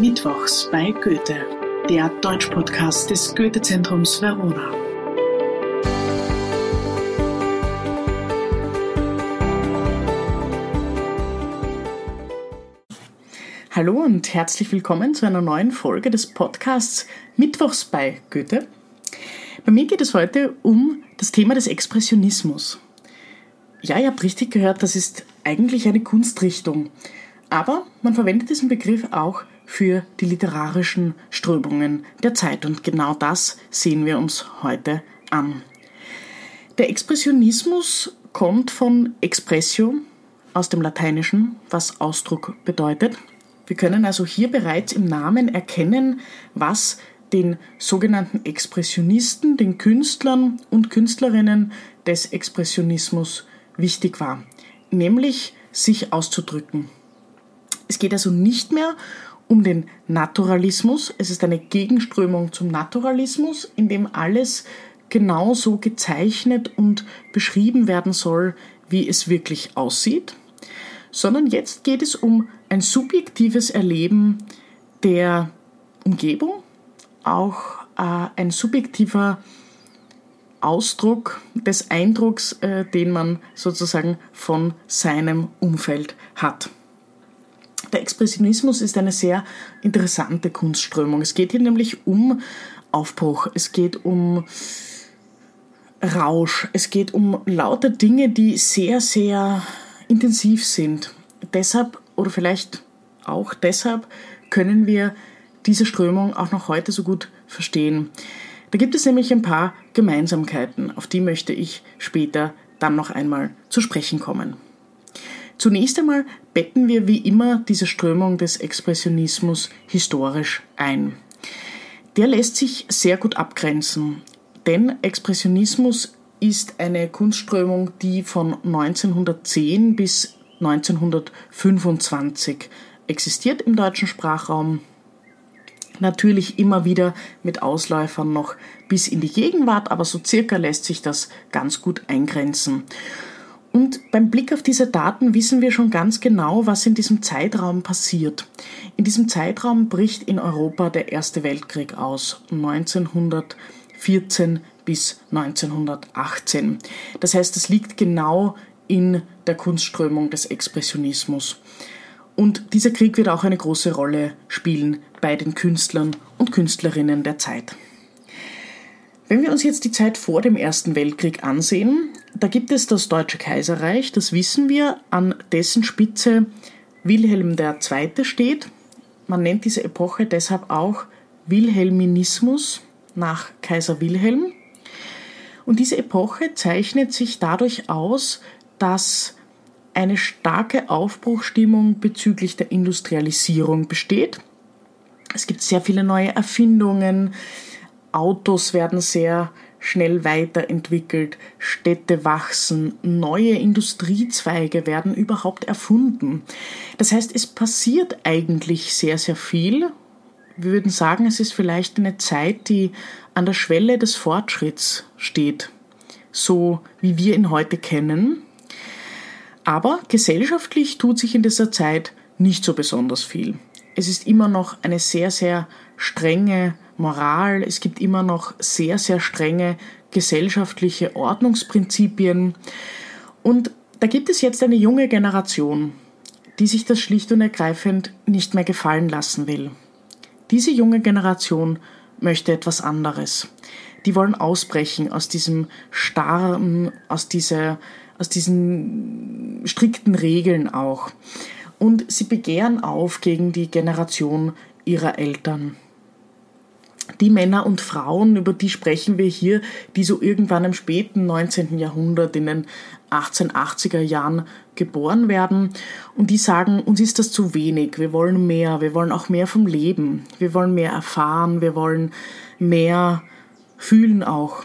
Mittwochs bei Goethe, der Deutschpodcast des Goethe-Zentrums Verona. Hallo und herzlich willkommen zu einer neuen Folge des Podcasts Mittwochs bei Goethe. Bei mir geht es heute um das Thema des Expressionismus. Ja, ihr habt richtig gehört, das ist eigentlich eine Kunstrichtung. Aber man verwendet diesen Begriff auch für die literarischen Strömungen der Zeit und genau das sehen wir uns heute an. Der Expressionismus kommt von expressio aus dem Lateinischen, was Ausdruck bedeutet. Wir können also hier bereits im Namen erkennen, was den sogenannten Expressionisten, den Künstlern und Künstlerinnen des Expressionismus wichtig war, nämlich sich auszudrücken. Es geht also nicht mehr um den Naturalismus. Es ist eine Gegenströmung zum Naturalismus, in dem alles genauso gezeichnet und beschrieben werden soll, wie es wirklich aussieht, sondern jetzt geht es um ein subjektives Erleben der Umgebung, auch äh, ein subjektiver Ausdruck des Eindrucks, äh, den man sozusagen von seinem Umfeld hat. Der Expressionismus ist eine sehr interessante Kunstströmung. Es geht hier nämlich um Aufbruch, es geht um Rausch, es geht um lauter Dinge, die sehr, sehr intensiv sind. Deshalb oder vielleicht auch deshalb können wir diese Strömung auch noch heute so gut verstehen. Da gibt es nämlich ein paar Gemeinsamkeiten, auf die möchte ich später dann noch einmal zu sprechen kommen. Zunächst einmal betten wir wie immer diese Strömung des Expressionismus historisch ein. Der lässt sich sehr gut abgrenzen, denn Expressionismus ist eine Kunstströmung, die von 1910 bis 1925 existiert im deutschen Sprachraum. Natürlich immer wieder mit Ausläufern noch bis in die Gegenwart, aber so circa lässt sich das ganz gut eingrenzen. Und beim Blick auf diese Daten wissen wir schon ganz genau, was in diesem Zeitraum passiert. In diesem Zeitraum bricht in Europa der Erste Weltkrieg aus, 1914 bis 1918. Das heißt, es liegt genau in der Kunstströmung des Expressionismus. Und dieser Krieg wird auch eine große Rolle spielen bei den Künstlern und Künstlerinnen der Zeit. Wenn wir uns jetzt die Zeit vor dem Ersten Weltkrieg ansehen, da gibt es das Deutsche Kaiserreich, das wissen wir, an dessen Spitze Wilhelm II. steht. Man nennt diese Epoche deshalb auch Wilhelminismus nach Kaiser Wilhelm. Und diese Epoche zeichnet sich dadurch aus, dass eine starke Aufbruchstimmung bezüglich der Industrialisierung besteht. Es gibt sehr viele neue Erfindungen, Autos werden sehr schnell weiterentwickelt, Städte wachsen, neue Industriezweige werden überhaupt erfunden. Das heißt, es passiert eigentlich sehr, sehr viel. Wir würden sagen, es ist vielleicht eine Zeit, die an der Schwelle des Fortschritts steht, so wie wir ihn heute kennen. Aber gesellschaftlich tut sich in dieser Zeit nicht so besonders viel. Es ist immer noch eine sehr, sehr strenge Moral, es gibt immer noch sehr, sehr strenge gesellschaftliche Ordnungsprinzipien. Und da gibt es jetzt eine junge Generation, die sich das schlicht und ergreifend nicht mehr gefallen lassen will. Diese junge Generation möchte etwas anderes. Die wollen ausbrechen aus diesem starren, aus dieser, aus diesen strikten Regeln auch. Und sie begehren auf gegen die Generation ihrer Eltern die Männer und Frauen, über die sprechen wir hier, die so irgendwann im späten 19. Jahrhundert in den 1880er Jahren geboren werden und die sagen, uns ist das zu wenig, wir wollen mehr, wir wollen auch mehr vom Leben, wir wollen mehr erfahren, wir wollen mehr fühlen auch.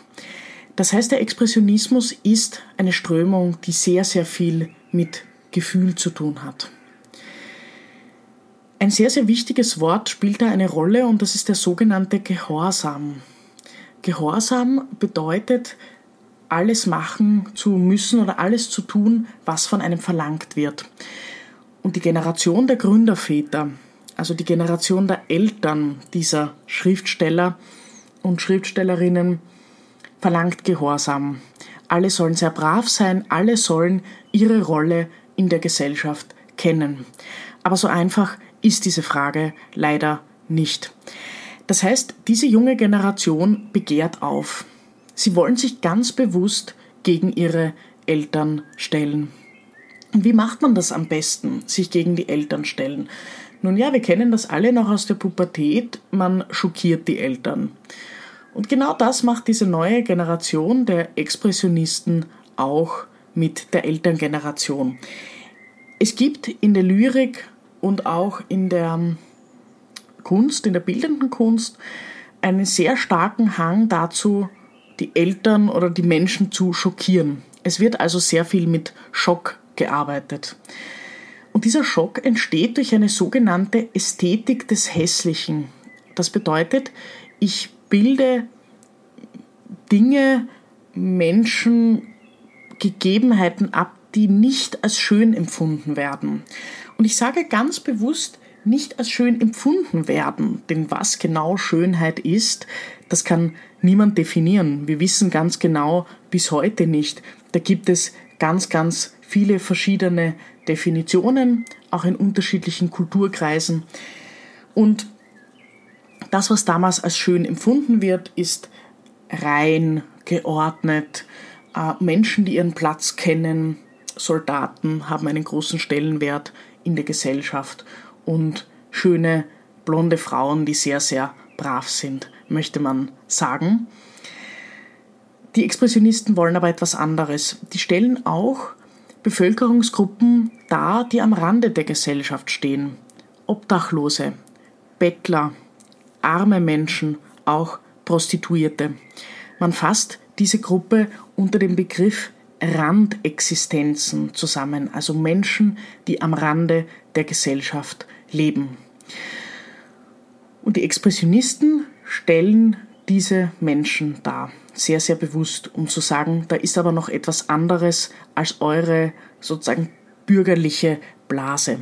Das heißt, der Expressionismus ist eine Strömung, die sehr, sehr viel mit Gefühl zu tun hat. Ein sehr, sehr wichtiges Wort spielt da eine Rolle und das ist der sogenannte Gehorsam. Gehorsam bedeutet, alles machen zu müssen oder alles zu tun, was von einem verlangt wird. Und die Generation der Gründerväter, also die Generation der Eltern dieser Schriftsteller und Schriftstellerinnen, verlangt Gehorsam. Alle sollen sehr brav sein, alle sollen ihre Rolle in der Gesellschaft kennen. Aber so einfach ist diese Frage leider nicht. Das heißt, diese junge Generation begehrt auf. Sie wollen sich ganz bewusst gegen ihre Eltern stellen. Und wie macht man das am besten, sich gegen die Eltern stellen? Nun ja, wir kennen das alle noch aus der Pubertät, man schockiert die Eltern. Und genau das macht diese neue Generation der Expressionisten auch mit der Elterngeneration. Es gibt in der Lyrik und auch in der Kunst, in der bildenden Kunst, einen sehr starken Hang dazu, die Eltern oder die Menschen zu schockieren. Es wird also sehr viel mit Schock gearbeitet. Und dieser Schock entsteht durch eine sogenannte Ästhetik des Hässlichen. Das bedeutet, ich bilde Dinge, Menschen, Gegebenheiten ab, die nicht als schön empfunden werden. Und ich sage ganz bewusst, nicht als schön empfunden werden. Denn was genau Schönheit ist, das kann niemand definieren. Wir wissen ganz genau bis heute nicht. Da gibt es ganz, ganz viele verschiedene Definitionen, auch in unterschiedlichen Kulturkreisen. Und das, was damals als schön empfunden wird, ist rein, geordnet, äh, Menschen, die ihren Platz kennen, Soldaten haben einen großen Stellenwert in der Gesellschaft und schöne blonde Frauen, die sehr, sehr brav sind, möchte man sagen. Die Expressionisten wollen aber etwas anderes. Die stellen auch Bevölkerungsgruppen dar, die am Rande der Gesellschaft stehen. Obdachlose, Bettler, arme Menschen, auch Prostituierte. Man fasst diese Gruppe unter dem Begriff Randexistenzen zusammen, also Menschen, die am Rande der Gesellschaft leben. Und die Expressionisten stellen diese Menschen dar, sehr, sehr bewusst, um zu sagen, da ist aber noch etwas anderes als eure sozusagen bürgerliche Blase.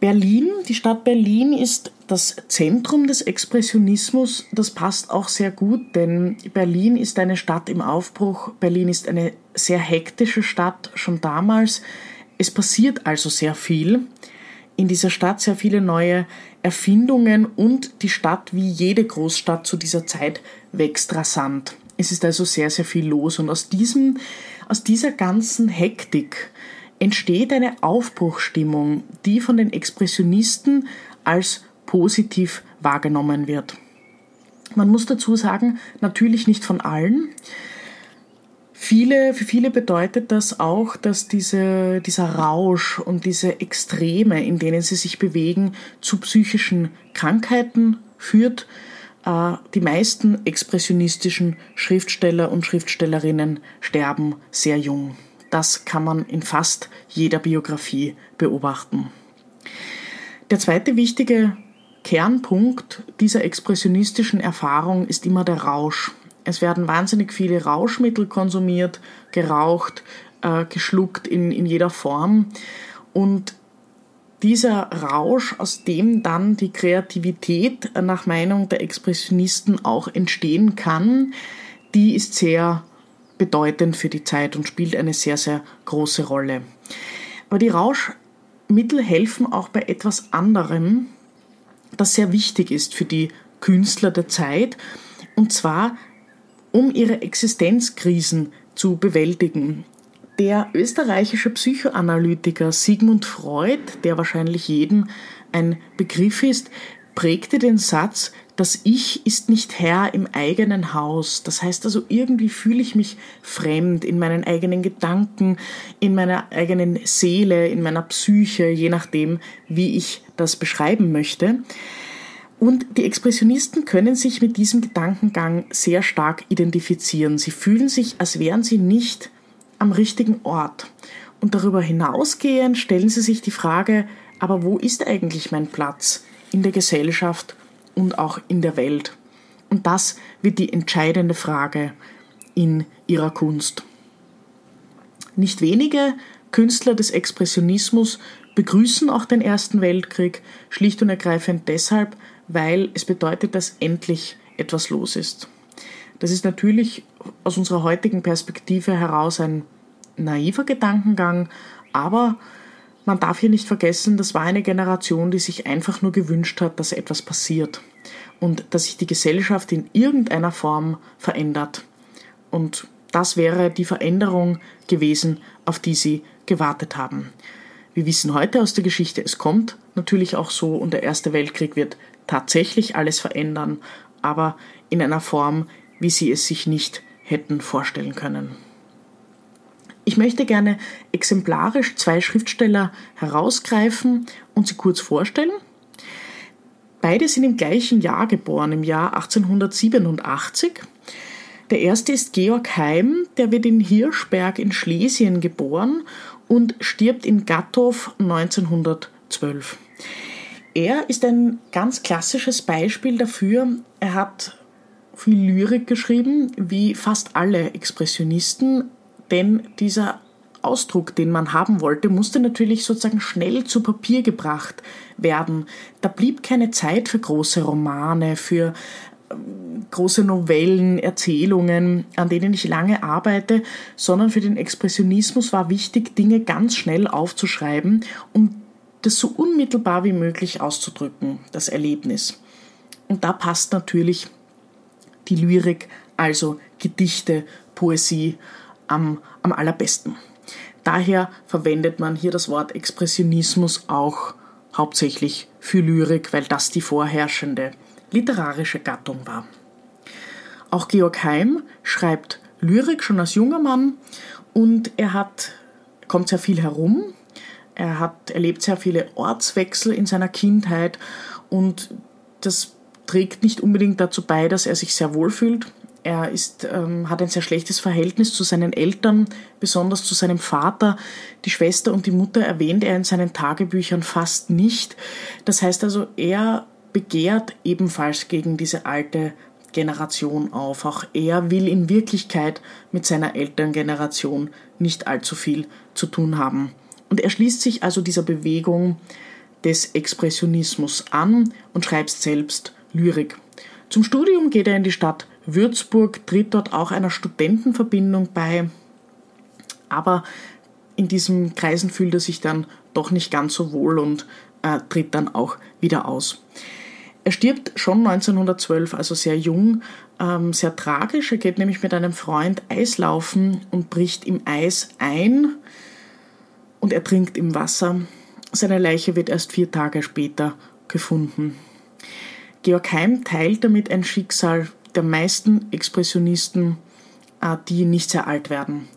Berlin, die Stadt Berlin ist das Zentrum des Expressionismus. Das passt auch sehr gut, denn Berlin ist eine Stadt im Aufbruch. Berlin ist eine sehr hektische Stadt schon damals. Es passiert also sehr viel in dieser Stadt, sehr viele neue Erfindungen und die Stadt, wie jede Großstadt zu dieser Zeit, wächst rasant. Es ist also sehr, sehr viel los und aus diesem, aus dieser ganzen Hektik entsteht eine Aufbruchstimmung, die von den Expressionisten als positiv wahrgenommen wird. Man muss dazu sagen, natürlich nicht von allen. Viele, für viele bedeutet das auch, dass diese, dieser Rausch und diese Extreme, in denen sie sich bewegen, zu psychischen Krankheiten führt. Äh, die meisten expressionistischen Schriftsteller und Schriftstellerinnen sterben sehr jung. Das kann man in fast jeder Biografie beobachten. Der zweite wichtige Kernpunkt dieser expressionistischen Erfahrung ist immer der Rausch. Es werden wahnsinnig viele Rauschmittel konsumiert, geraucht, äh, geschluckt in, in jeder Form. Und dieser Rausch, aus dem dann die Kreativität nach Meinung der Expressionisten auch entstehen kann, die ist sehr bedeutend für die Zeit und spielt eine sehr, sehr große Rolle. Aber die Rauschmittel helfen auch bei etwas anderem, das sehr wichtig ist für die Künstler der Zeit, und zwar um ihre Existenzkrisen zu bewältigen. Der österreichische Psychoanalytiker Sigmund Freud, der wahrscheinlich jedem ein Begriff ist, prägte den Satz, das Ich ist nicht Herr im eigenen Haus. Das heißt also, irgendwie fühle ich mich fremd in meinen eigenen Gedanken, in meiner eigenen Seele, in meiner Psyche, je nachdem, wie ich das beschreiben möchte. Und die Expressionisten können sich mit diesem Gedankengang sehr stark identifizieren. Sie fühlen sich, als wären sie nicht am richtigen Ort. Und darüber hinausgehend stellen sie sich die Frage, aber wo ist eigentlich mein Platz in der Gesellschaft und auch in der Welt. Und das wird die entscheidende Frage in ihrer Kunst. Nicht wenige Künstler des Expressionismus begrüßen auch den Ersten Weltkrieg, schlicht und ergreifend deshalb, weil es bedeutet, dass endlich etwas los ist. Das ist natürlich aus unserer heutigen Perspektive heraus ein naiver Gedankengang, aber man darf hier nicht vergessen, das war eine Generation, die sich einfach nur gewünscht hat, dass etwas passiert und dass sich die Gesellschaft in irgendeiner Form verändert. Und das wäre die Veränderung gewesen, auf die sie gewartet haben. Wir wissen heute aus der Geschichte, es kommt natürlich auch so und der Erste Weltkrieg wird tatsächlich alles verändern, aber in einer Form, wie sie es sich nicht hätten vorstellen können. Ich möchte gerne exemplarisch zwei Schriftsteller herausgreifen und sie kurz vorstellen. Beide sind im gleichen Jahr geboren, im Jahr 1887. Der erste ist Georg Heim, der wird in Hirschberg in Schlesien geboren und stirbt in Gatow 1912. Er ist ein ganz klassisches Beispiel dafür. Er hat viel Lyrik geschrieben, wie fast alle Expressionisten, denn dieser Ausdruck, den man haben wollte, musste natürlich sozusagen schnell zu Papier gebracht werden. Da blieb keine Zeit für große Romane, für ähm, große Novellen, Erzählungen, an denen ich lange arbeite, sondern für den Expressionismus war wichtig, Dinge ganz schnell aufzuschreiben, um das so unmittelbar wie möglich auszudrücken, das Erlebnis. Und da passt natürlich die Lyrik, also Gedichte, Poesie am, am allerbesten. Daher verwendet man hier das Wort Expressionismus auch hauptsächlich für Lyrik, weil das die vorherrschende literarische Gattung war. Auch Georg Heim schreibt Lyrik schon als junger Mann und er hat, kommt sehr viel herum. Er hat erlebt sehr viele Ortswechsel in seiner Kindheit und das trägt nicht unbedingt dazu bei, dass er sich sehr wohl fühlt. Er ist, ähm, hat ein sehr schlechtes Verhältnis zu seinen Eltern, besonders zu seinem Vater. Die Schwester und die Mutter erwähnt er in seinen Tagebüchern fast nicht. Das heißt also, er begehrt ebenfalls gegen diese alte Generation auf. Auch er will in Wirklichkeit mit seiner Elterngeneration nicht allzu viel zu tun haben. Und er schließt sich also dieser Bewegung des Expressionismus an und schreibt selbst Lyrik. Zum Studium geht er in die Stadt Würzburg, tritt dort auch einer Studentenverbindung bei, aber in diesen Kreisen fühlt er sich dann doch nicht ganz so wohl und äh, tritt dann auch wieder aus. Er stirbt schon 1912, also sehr jung, ähm, sehr tragisch. Er geht nämlich mit einem Freund Eislaufen und bricht im Eis ein und ertrinkt im Wasser. Seine Leiche wird erst vier Tage später gefunden. Georg Heim teilt damit ein Schicksal der meisten Expressionisten, äh, die nicht sehr alt werden.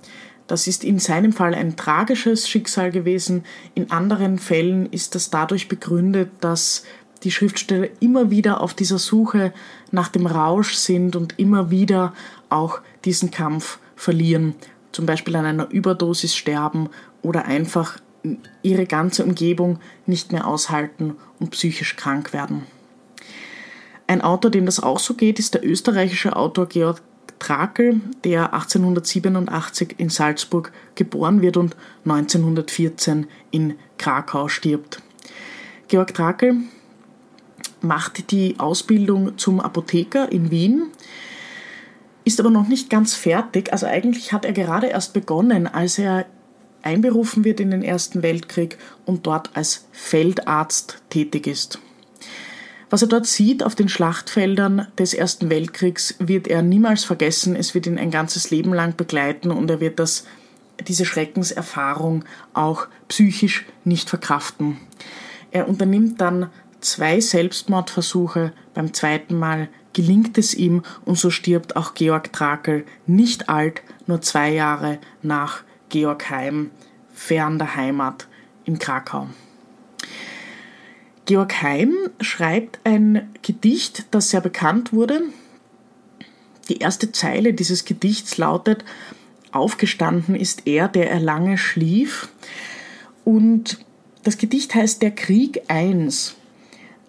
Das ist in seinem Fall ein tragisches Schicksal gewesen. In anderen Fällen ist das dadurch begründet, dass die Schriftsteller immer wieder auf dieser Suche nach dem Rausch sind und immer wieder auch diesen Kampf verlieren. Zum Beispiel an einer Überdosis sterben oder einfach ihre ganze Umgebung nicht mehr aushalten und psychisch krank werden. Ein Autor, dem das auch so geht, ist der österreichische Autor Georg Trakel, der 1887 in Salzburg geboren wird und 1914 in Krakau stirbt. Georg Trakel macht die Ausbildung zum Apotheker in Wien, ist aber noch nicht ganz fertig. Also eigentlich hat er gerade erst begonnen, als er einberufen wird in den Ersten Weltkrieg und dort als Feldarzt tätig ist. Was er dort sieht auf den Schlachtfeldern des Ersten Weltkriegs, wird er niemals vergessen. Es wird ihn ein ganzes Leben lang begleiten und er wird das, diese Schreckenserfahrung auch psychisch nicht verkraften. Er unternimmt dann zwei Selbstmordversuche. Beim zweiten Mal gelingt es ihm und so stirbt auch Georg Trakel nicht alt, nur zwei Jahre nach Georg Heim, fern der Heimat in Krakau. Georg Heim schreibt ein Gedicht, das sehr bekannt wurde. Die erste Zeile dieses Gedichts lautet, Aufgestanden ist er, der er lange schlief. Und das Gedicht heißt Der Krieg I.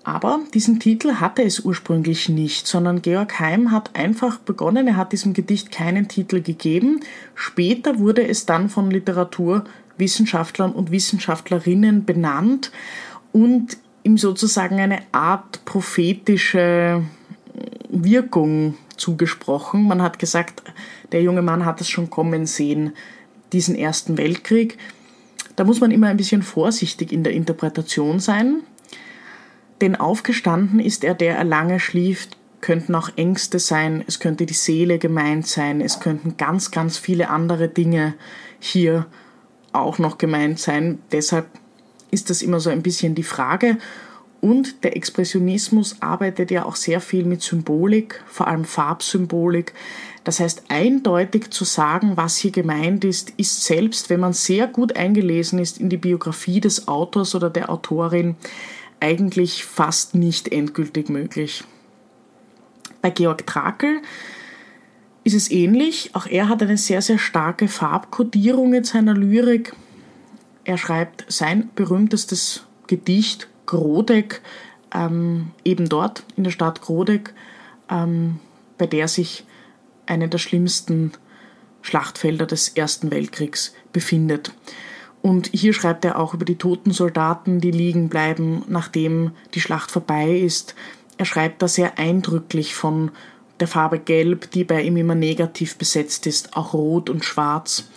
Aber diesen Titel hatte es ursprünglich nicht, sondern Georg Heim hat einfach begonnen, er hat diesem Gedicht keinen Titel gegeben. Später wurde es dann von Literatur Wissenschaftlern und Wissenschaftlerinnen benannt und ihm sozusagen eine Art prophetische Wirkung zugesprochen. Man hat gesagt, der junge Mann hat es schon kommen sehen, diesen Ersten Weltkrieg. Da muss man immer ein bisschen vorsichtig in der Interpretation sein, denn aufgestanden ist er, der er lange schlief, könnten auch Ängste sein, es könnte die Seele gemeint sein, es könnten ganz, ganz viele andere Dinge hier auch noch gemeint sein. Deshalb ist das immer so ein bisschen die Frage. Und der Expressionismus arbeitet ja auch sehr viel mit Symbolik, vor allem Farbsymbolik. Das heißt, eindeutig zu sagen, was hier gemeint ist, ist selbst, wenn man sehr gut eingelesen ist in die Biografie des Autors oder der Autorin, eigentlich fast nicht endgültig möglich. Bei Georg Trakel ist es ähnlich. Auch er hat eine sehr, sehr starke Farbkodierung in seiner Lyrik. Er schreibt sein berühmtestes Gedicht Grodeck, ähm, eben dort in der Stadt Grodeck, ähm, bei der sich eine der schlimmsten Schlachtfelder des Ersten Weltkriegs befindet. Und hier schreibt er auch über die toten Soldaten, die liegen bleiben, nachdem die Schlacht vorbei ist. Er schreibt da sehr eindrücklich von der Farbe Gelb, die bei ihm immer negativ besetzt ist, auch Rot und Schwarz.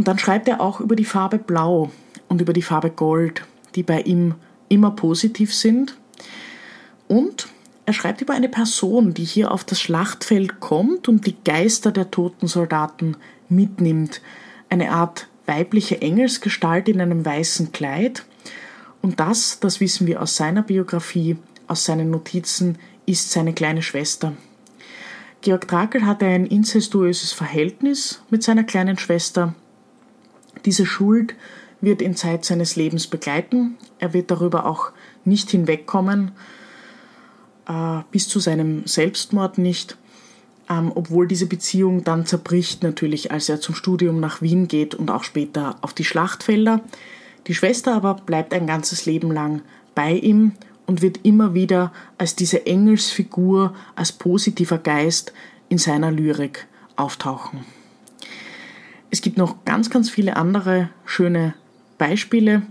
Und dann schreibt er auch über die Farbe Blau und über die Farbe Gold, die bei ihm immer positiv sind. Und er schreibt über eine Person, die hier auf das Schlachtfeld kommt und die Geister der toten Soldaten mitnimmt. Eine Art weibliche Engelsgestalt in einem weißen Kleid. Und das, das wissen wir aus seiner Biografie, aus seinen Notizen, ist seine kleine Schwester. Georg Trakel hatte ein incestuöses Verhältnis mit seiner kleinen Schwester. Diese Schuld wird ihn Zeit seines Lebens begleiten. Er wird darüber auch nicht hinwegkommen, äh, bis zu seinem Selbstmord nicht, ähm, obwohl diese Beziehung dann zerbricht natürlich, als er zum Studium nach Wien geht und auch später auf die Schlachtfelder. Die Schwester aber bleibt ein ganzes Leben lang bei ihm und wird immer wieder als diese Engelsfigur, als positiver Geist in seiner Lyrik auftauchen. Es gibt noch ganz, ganz viele andere schöne Beispiele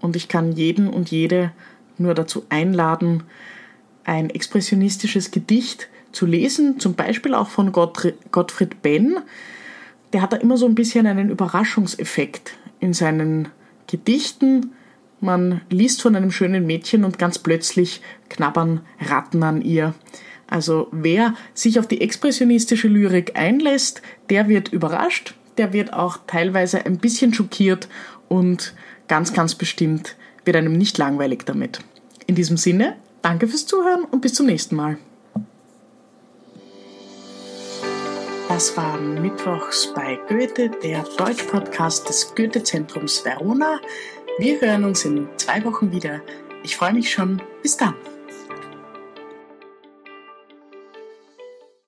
und ich kann jeden und jede nur dazu einladen, ein expressionistisches Gedicht zu lesen, zum Beispiel auch von Gottfried Benn. Der hat da immer so ein bisschen einen Überraschungseffekt in seinen Gedichten. Man liest von einem schönen Mädchen und ganz plötzlich knabbern Ratten an ihr. Also wer sich auf die expressionistische Lyrik einlässt, der wird überrascht, der wird auch teilweise ein bisschen schockiert und ganz, ganz bestimmt wird einem nicht langweilig damit. In diesem Sinne, danke fürs Zuhören und bis zum nächsten Mal. Das war Mittwochs bei Goethe, der Deutsch-Podcast des Goethe-Zentrums Verona. Wir hören uns in zwei Wochen wieder. Ich freue mich schon. Bis dann.